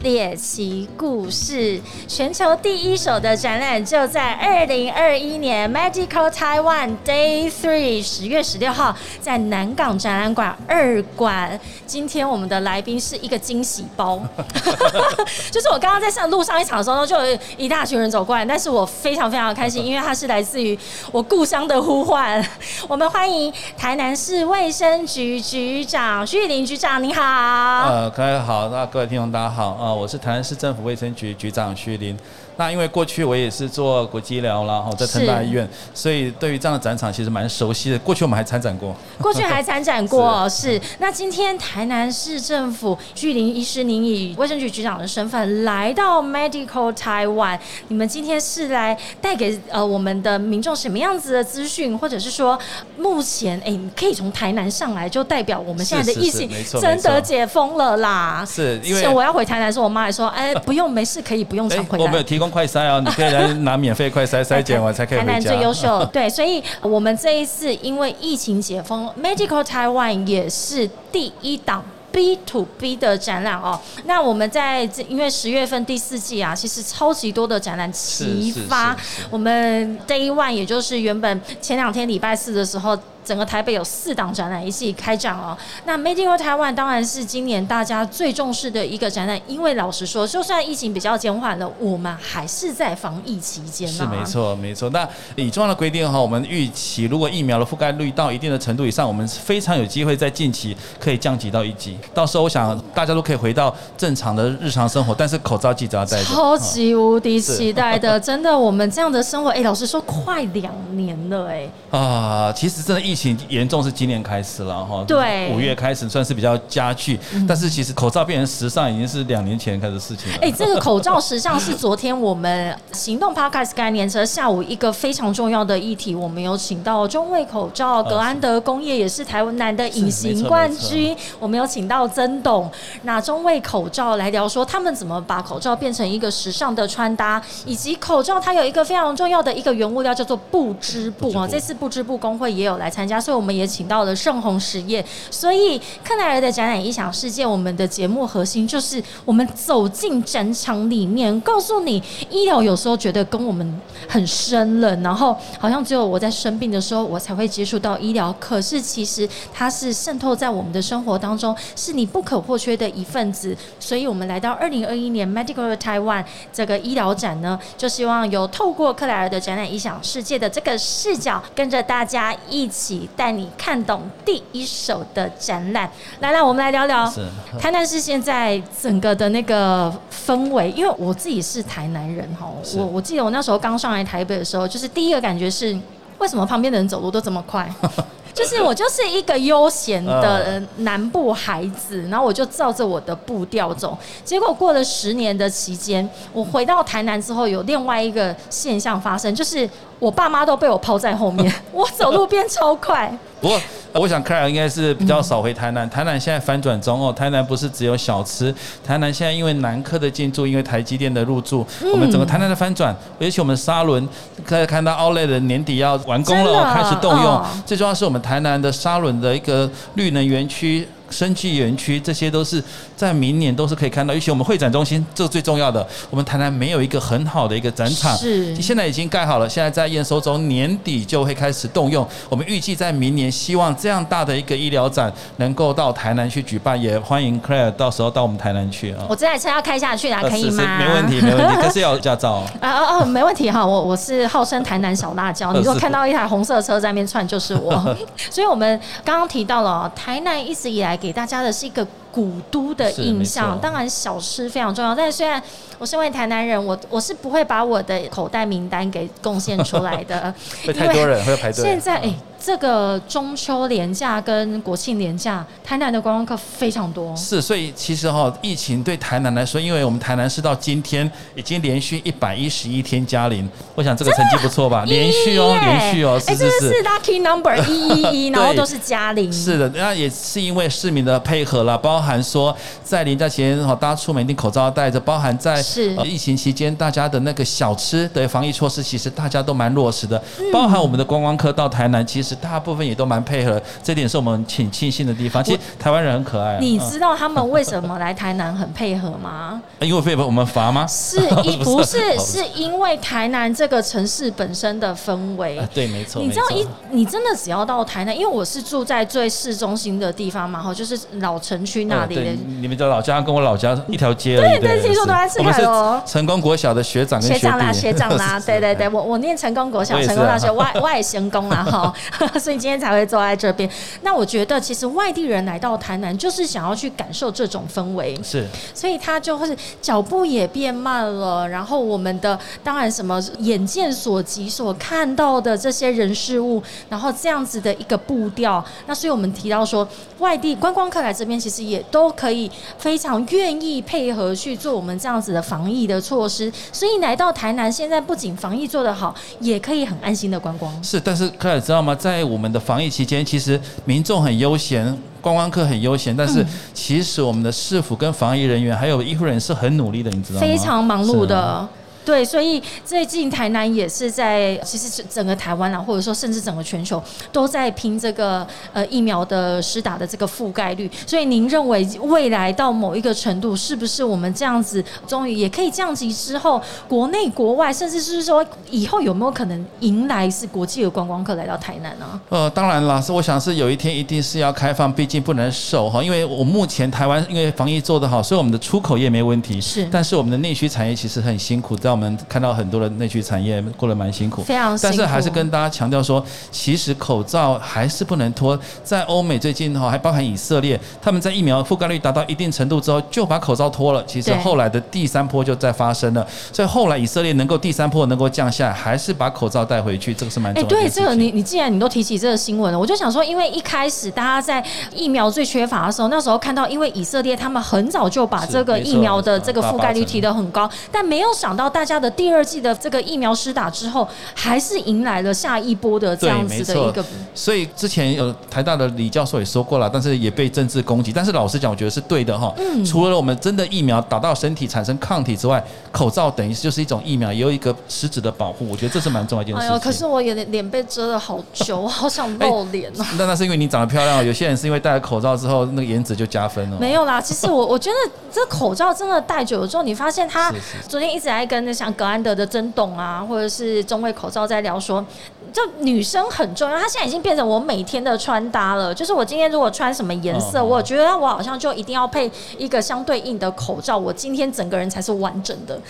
猎奇故事，全球第一手的展览就在二零二一年 Magical Taiwan Day Three 十月十六号在南港展览馆二馆。今天我们的来宾是一个惊喜包，就是我刚刚在上路上一场的时候，就有一大群人走过来，但是我非常非常开心，因为他是来自于我故乡的呼唤。我们欢迎台南市卫生局局长徐玉林局长，你好。呃，各位好，那各位听众大家好。我是台南市政府卫生局局长徐林。那因为过去我也是做国际医疗然后在成大医院，所以对于这样的展场其实蛮熟悉的。过去我们还参展过，过去还参展过，是。那今天台南市政府距林医师，您以卫生局局长的身份来到 Medical Taiwan，你们今天是来带给呃我们的民众什么样子的资讯，或者是说目前哎可以从台南上来就代表我们现在的疫情真的解封了啦？是因为我要回台南时候，我妈还说哎不用没事可以不用常回来，我们有提供。快筛啊！你可以来拿免费快筛筛检完才可以回家。台南最优秀，对，所以我们这一次因为疫情解封，Medical Taiwan 也是第一档 B to B 的展览哦。那我们在这因为十月份第四季啊，其实超级多的展览齐发。我们 Day One 也就是原本前两天礼拜四的时候。整个台北有四档展览一起开展哦。那 Made in Taiwan 当然是今年大家最重视的一个展览，因为老实说，就算疫情比较减缓了，我们还是在防疫期间是没错，没错。那以重要的规定哈，我们预期如果疫苗的覆盖率到一定的程度以上，我们非常有机会在近期可以降级到一级。到时候我想大家都可以回到正常的日常生活，但是口罩记得要戴。超级无敌期待的，真的，我们这样的生活，哎，老实说，快两年了，哎。啊，其实真的疫情严重是今年开始了哈，对，五月开始算是比较加剧，但是其实口罩变成时尚已经是两年前开始事情了。哎，这个口罩时尚是昨天我们行动 Podcast 概念车下午一个非常重要的议题，我们有请到中卫口罩，格安德工业也是台湾南的隐形冠军，我们有请到曾董，那中卫口罩来聊说他们怎么把口罩变成一个时尚的穿搭，以及口罩它有一个非常重要的一个原物料叫做布织布啊，这次。布织布工会也有来参加，所以我们也请到了盛虹实业。所以克莱尔的展览异想世界，我们的节目核心就是我们走进展场里面，告诉你医疗有时候觉得跟我们很深了，然后好像只有我在生病的时候我才会接触到医疗，可是其实它是渗透在我们的生活当中，是你不可或缺的一份子。所以我们来到二零二一年 Medical Taiwan 这个医疗展呢，就希望有透过克莱尔的展览异想世界的这个视角跟。着大家一起带你看懂第一手的展览，来来，我们来聊聊台南市现在整个的那个氛围。因为我自己是台南人哈，我我记得我那时候刚上来台北的时候，就是第一个感觉是，为什么旁边的人走路都这么快？就是我就是一个悠闲的南部孩子，然后我就照着我的步调走。结果过了十年的期间，我回到台南之后，有另外一个现象发生，就是我爸妈都被我抛在后面，我走路变超快。我想，凯尔应该是比较少回台南。台南现在反转中哦，台南不是只有小吃，台南现在因为南科的进驻，因为台积电的入驻，我们整个台南的翻转，尤其我们沙轮可以看到奥莱的年底要完工了，开始动用。最重要是我们台南的沙轮的一个绿能园区。生技园区，这些都是在明年都是可以看到。尤其我们会展中心，这是最重要的。我们台南没有一个很好的一个展场，是现在已经盖好了，现在在验收中，年底就会开始动用。我们预计在明年，希望这样大的一个医疗展能够到台南去举办，也欢迎 Clare 到时候到我们台南去啊。我这台车要开下去啊，可以吗？没问题，没问题，可是要有驾照 啊啊啊！没问题哈，我我是号称台南小辣椒，你说看到一台红色车在那边窜，就是我。所以我们刚刚提到了台南一直以来给大家的是一个。古都的印象，当然小吃非常重要。但是虽然我身为台南人，我我是不会把我的口袋名单给贡献出来的，会太多人会排队。现在哎。这个中秋连假跟国庆连假，台南的观光客非常多。是，所以其实哈，疫情对台南来说，因为我们台南是到今天已经连续一百一十一天加零，我想这个成绩不错吧？连续哦，连续哦，哎，这是 lucky number 一一一，然后都是加零。是的，那也是因为市民的配合啦，包含。含说在临假期间哈，大家出门一定口罩要戴着，包含在疫情期间大家的那个小吃的防疫措施，其实大家都蛮落实的，包含我们的观光客到台南，其实大部分也都蛮配合，这点是我们挺庆幸的地方。其实台湾人很可爱你知道他们为什么来台南很配合吗？因为被我们罚吗？是 一不是是因为台南这个城市本身的氛围啊。对，没错。你知道一，你真的只要到台南，因为我是住在最市中心的地方嘛，哈，就是老城区那里的呃。你们的老家跟我老家一条街。对对听说都在赤我们坎楼是成功国小的学长跟学长啦，学长啦，对对对，我我念成功国小成功大学，外 外成功啦哈，所以今天才会坐在这边。那我觉得，其实外地人来到台南，就是想要去感受这种氛围，是所以他就会是脚步也变慢了，然后我们的当然什么眼见所及所看到的这些人事物，然后这样子的一个步调，那所以我们提到说，外地观光客来这边其实也都可以非常愿意配合去做我们这样子的防疫的措施，所以来到台南现在不仅防疫做得好，也可以很安心的观光。是，但是克尔知道吗？在我们的防疫期间，其实民众很悠闲，观光客很悠闲，但是其实我们的市府跟防疫人员还有医护人员是很努力的，你知道吗？非常忙碌。的。对，所以最近台南也是在，其实整个台湾啊，或者说甚至整个全球都在拼这个呃疫苗的施打的这个覆盖率。所以您认为未来到某一个程度，是不是我们这样子终于也可以降级之后，国内国外，甚至是说以后有没有可能迎来是国际的观光客来到台南呢？呃，当然啦，是我想是有一天一定是要开放，毕竟不能守哈，因为我目前台湾因为防疫做得好，所以我们的出口业没问题，是但是我们的内需产业其实很辛苦，在我们看到很多的内需产业过得蛮辛苦，非常辛苦但是还是跟大家强调说，其实口罩还是不能脱。在欧美最近哈，还包含以色列，他们在疫苗覆盖率达到一定程度之后，就把口罩脱了。其实后来的第三波就在发生了，所以后来以色列能够第三波能够降下来，还是把口罩带回去，这个是蛮哎、重要的一对这个。你你既然你都提起这个新闻了，我就想说，因为一开始大家在疫苗最缺乏的时候，那时候看到，因为以色列他们很早就把这个疫苗的这个覆盖率提得很高，但没有想到大家的第二季的这个疫苗施打之后，还是迎来了下一波的这样子的一个。所以之前有台大的李教授也说过了，但是也被政治攻击。但是老实讲，我觉得是对的哈。嗯除了我们真的疫苗打到身体产生抗体之外，口罩等于就是一种疫苗，也有一个实质的保护。我觉得这是蛮重要一件事情。哎呦，可是我脸脸被遮了好久，我好想露脸哦。那那是因为你长得漂亮，有些人是因为戴了口罩之后，那个颜值就加分了。没有啦，其实我我觉得这口罩真的戴久了之后，你发现它是是昨天一直在跟那像格安德的曾董啊，或者是中卫口罩在聊说，就女生很重要，她现在已经变成我每天的穿搭了。就是我今天如果穿什么颜色，嗯我觉得我好像就一定要配一个相对应的口罩，我今天整个人才是完整的。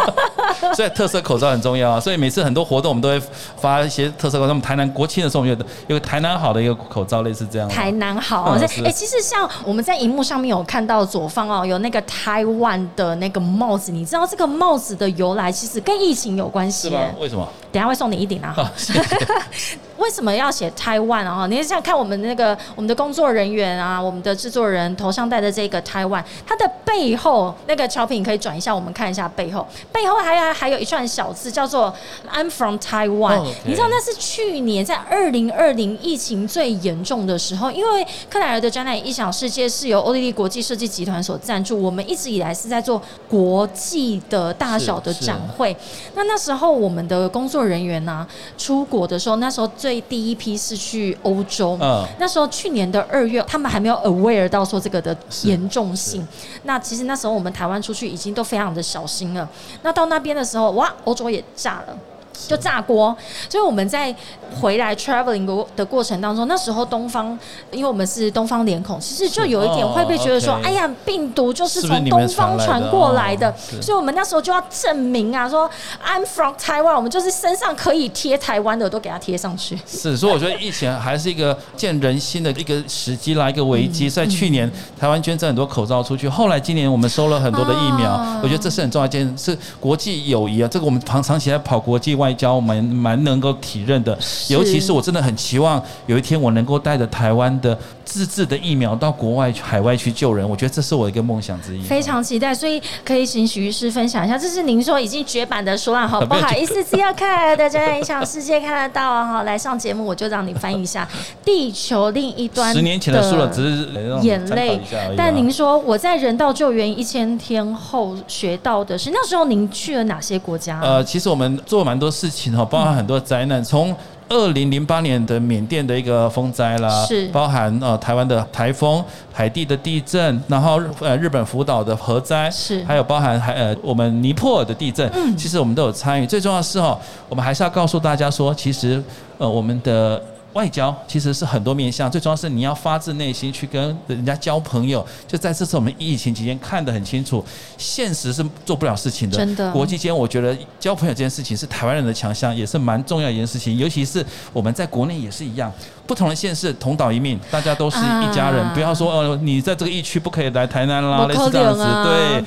所以特色口罩很重要啊。所以每次很多活动我们都会发一些特色口罩。我们台南国庆的时候，我们有有个台南好的一个口罩，类似这样。台南好，哎、其实像我们在荧幕上面有看到左方哦，有那个台湾的那个帽子，你知道这个帽子的由来其实跟疫情有关系是吗。？为什么？等下会送你一顶啊！啊，谢谢 为什么要写台湾啊？你想看我们那个我们的工作人员啊，我们的制作人头上戴的这个台湾，它的背后那个乔品可以转一下，我们看一下背后，背后还有还有一串小字叫做 "I'm from Taiwan"、你知道那是去年在二零二零疫情最严重的时候，因为克莱尔的展览异想世界是由欧丽丽国际设计集团所赞助，我们一直以来是在做国际的大小的展会。那那时候我们的工作人员呢、出国的时候，那时候最第一批是去欧洲。嗯那时候去年的二月，他们还没有 aware 到说这个的严重性。那其实那时候我们台湾出去已经都非常的小心了。那到那边的时候，哇，欧洲也炸了。就炸锅，所以我们在回来 traveling 的的过程当中，那时候东方，因为我们是东方脸孔，其实就有一点会被觉得说，哎呀，病毒就是从东方传来的传过来的哦，所以我们那时候就要证明啊，说 I'm from Taiwan，我们就是身上可以贴台湾的都给它贴上去。是，所以我觉得疫情还是一个见人心的一个时机啦，一个危机。在去年台湾捐赠很多口罩出去，后来今年我们收了很多的疫苗，啊我觉得这是很重要一件，是国际友谊啊。这个我们常长期在跑国际外外交蛮蛮能够体认的。尤其是我真的很期望有一天我能够带着台湾的自制的疫苗到国外去海外去救人，我觉得这是我一个梦想之一。非常期待，所以可以请许医师分享一下，这是您说已经绝版的书了，好，不好意思，只要看的展览影响世界看得到啊，哈，来上节目我就让你翻译一下《地球另一端》。十年前的书了，只是眼泪。但您说我在人道救援一千天后学到的是，那时候您去了哪些国家？呃，其实我们做蛮多事情哈，包含很多灾难，从。二零零八年的缅甸的一个风灾啦，是包含呃台湾的台风、海地的地震，然后呃日本福岛的核灾，是还有包含还呃我们尼泊尔的地震，嗯，其实我们都有参与。最重要的是哈，我们还是要告诉大家说，其实呃我们的。外交其实是很多面向，最重要是你要发自内心去跟人家交朋友。就在这次我们疫情期间看得很清楚，现实是做不了事情的。真的，国际间我觉得交朋友这件事情是台湾人的强项，也是蛮重要一件事情。尤其是我们在国内也是一样。不同的县市同岛一命，大家都是一家人。不要说哦，你在这个疫区不可以来台南啦，类似这样子。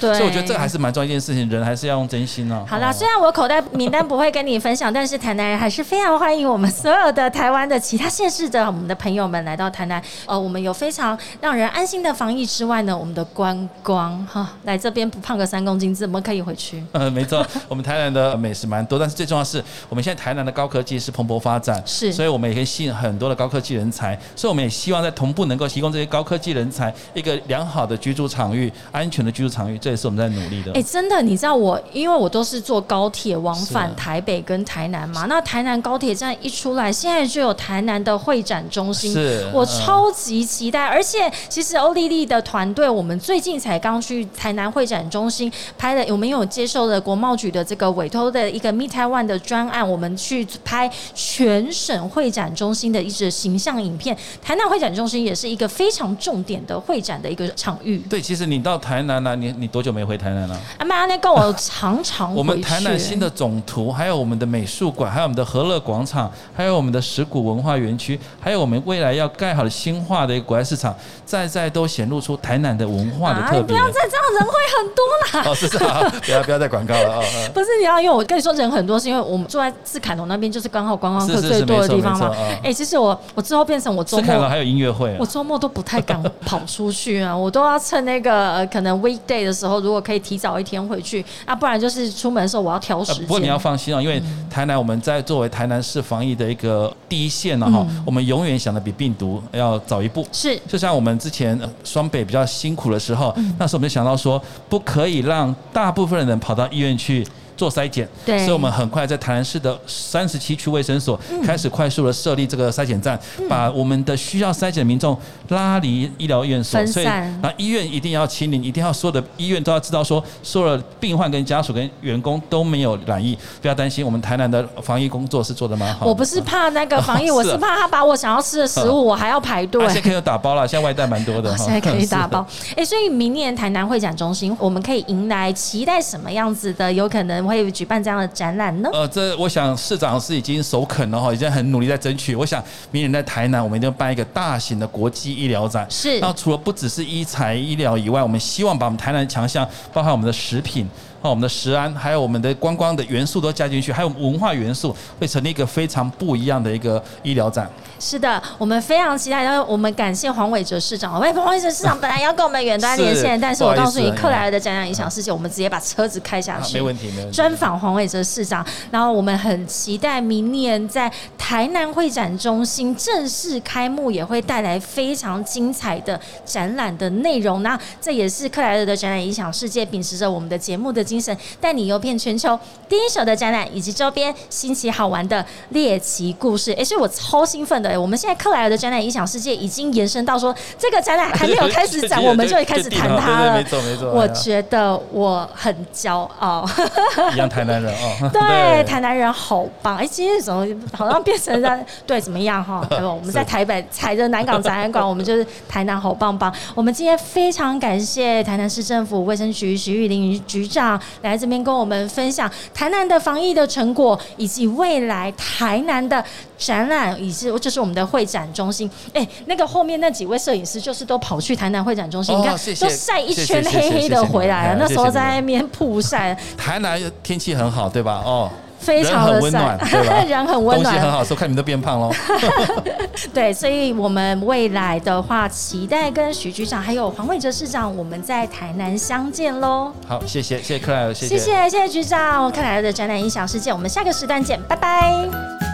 对，所以我觉得这个还是蛮重要一件事情，人还是要用真心哦。好啦，虽然我口袋名单不会跟你分享，但是台南人还是非常欢迎我们所有的台湾的其他县市的我们的朋友们来到台南。呃，我们有非常让人安心的防疫之外呢，我们的观光哈，来这边不胖个三公斤怎么可以回去？呃，没错，我们台南的美食蛮多，但是最重要是我们现在台南的高科技是蓬勃发展，是，所以我们也可以吸引很多的高。科技人才，所以我们也希望在同步能够提供这些高科技人才一个良好的居住场域、安全的居住场域，这也是我们在努力的。哎，真的，你知道我，因为我都是坐高铁往返台北跟台南嘛，那台南高铁站一出来，现在就有台南的会展中心，是我超级期待。而且，其实欧丽丽的团队，我们最近才刚去台南会展中心拍了，我们有接受了国贸局的这个委托的一个 Meet Taiwan 的专案，我们去拍全省会展中心的一支。形象影片，台南会展中心也是一个非常重点的会展的一个场域。对，其实你到台南了，你你多久没回台南了？阿妈那跟我常常我们台南新的总图，还有我们的美术馆，还有我们的和乐广场，还有我们的石鼓文化园区，还有我们未来要盖好的新化的一个国外市场，在在都显露出台南的文化的特别。不要再这样，人会很多啦。哦，是啊，不要不要再广告了啊！不是你要，因为我跟你说人很多，是因为我们住在斯坎龙那边，就是刚好观光客最多的地方嘛。哎，其实我。我之后变成我周末还有音乐会，我周末都不太敢跑出去啊，我都要趁那个可能 weekday 的时候，如果可以提早一天回去啊，不然就是出门的时候我要挑时间。不过你要放心啊，因为台南我们在作为台南市防疫的一个第一线了哈，我们永远想的比病毒要早一步。是，就像我们之前双北比较辛苦的时候，那时候我们就想到说，不可以让大部分的人跑到医院去。做筛检，所以我们很快在台南市的三十七区卫生所开始快速的设立这个筛检站，把我们的需要筛检的民众拉离医疗院所，所以那医院一定要清零，一定要所有的医院都要知道说，所有的病患跟家属跟员工都没有染疫，不要担心，我们台南的防疫工作是做的蛮好。我不是怕那个防疫，我是怕他把我想要吃的食物，我还要排队。现在可以打包了，现在外带蛮多的。现在可以打包，哎，所以明年台南会展中心，我们可以迎来期待什么样子的？有可能。会举办这样的展览呢？呃，这我想市长是已经首肯了哈，已经很努力在争取。我想明年在台南，我们一定要办一个大型的国际医疗展。是，那除了不只是医材医疗以外，我们希望把我们台南的强项，包含我们的食品。哦，我们的食安，还有我们的观光的元素都加进去，还有文化元素，会成立一个非常不一样的一个医疗展。是的，我们非常期待。然后我们感谢黄伟哲市长。喂，黄伟哲市长本来要跟我们远端连线，但是我告诉你，克莱尔的展览影响世界，我们直接把车子开下去，没问题，没问题。专访黄伟哲市长，然后我们很期待明年在台南会展中心正式开幕，也会带来非常精彩的展览的内容。那这也是克莱尔的展览影响世界，秉持着我们的节目的精神，带你游遍全球第一手的展览以及周边新奇好玩的猎奇故事。哎，所以我超兴奋的。我们现在克莱尔的展览影响世界已经延伸到说，这个展览还没有开始展，我们就会开始谈它了。没错没错，我觉得我很骄傲。一样台南人哦，对，台南人好棒。哎，今天怎么好像变成在 对怎么样哈？我们在台北踩着南港展览馆，我们就是台南好棒棒。我们今天非常感谢台南市政府卫生局徐玉玲局长来这边跟我们分享台南的防疫的成果，以及未来台南的展览，以及就是。我们的会展中心，哎，那个后面那几位摄影师就是都跑去台南会展中心，你看都晒一圈黑黑的回来了。那时候在那边曝晒。台南天气很好，对吧？哦。非常的温暖 人很温暖。东西很好吃，看你们都变胖喽。对，所以我们未来的话，期待跟徐局长还有黄伟哲市长，我们在台南相见喽。好，谢谢谢谢克莱尔，谢谢谢谢谢局长，看来的展览音响世界，我们下个时段见，拜拜。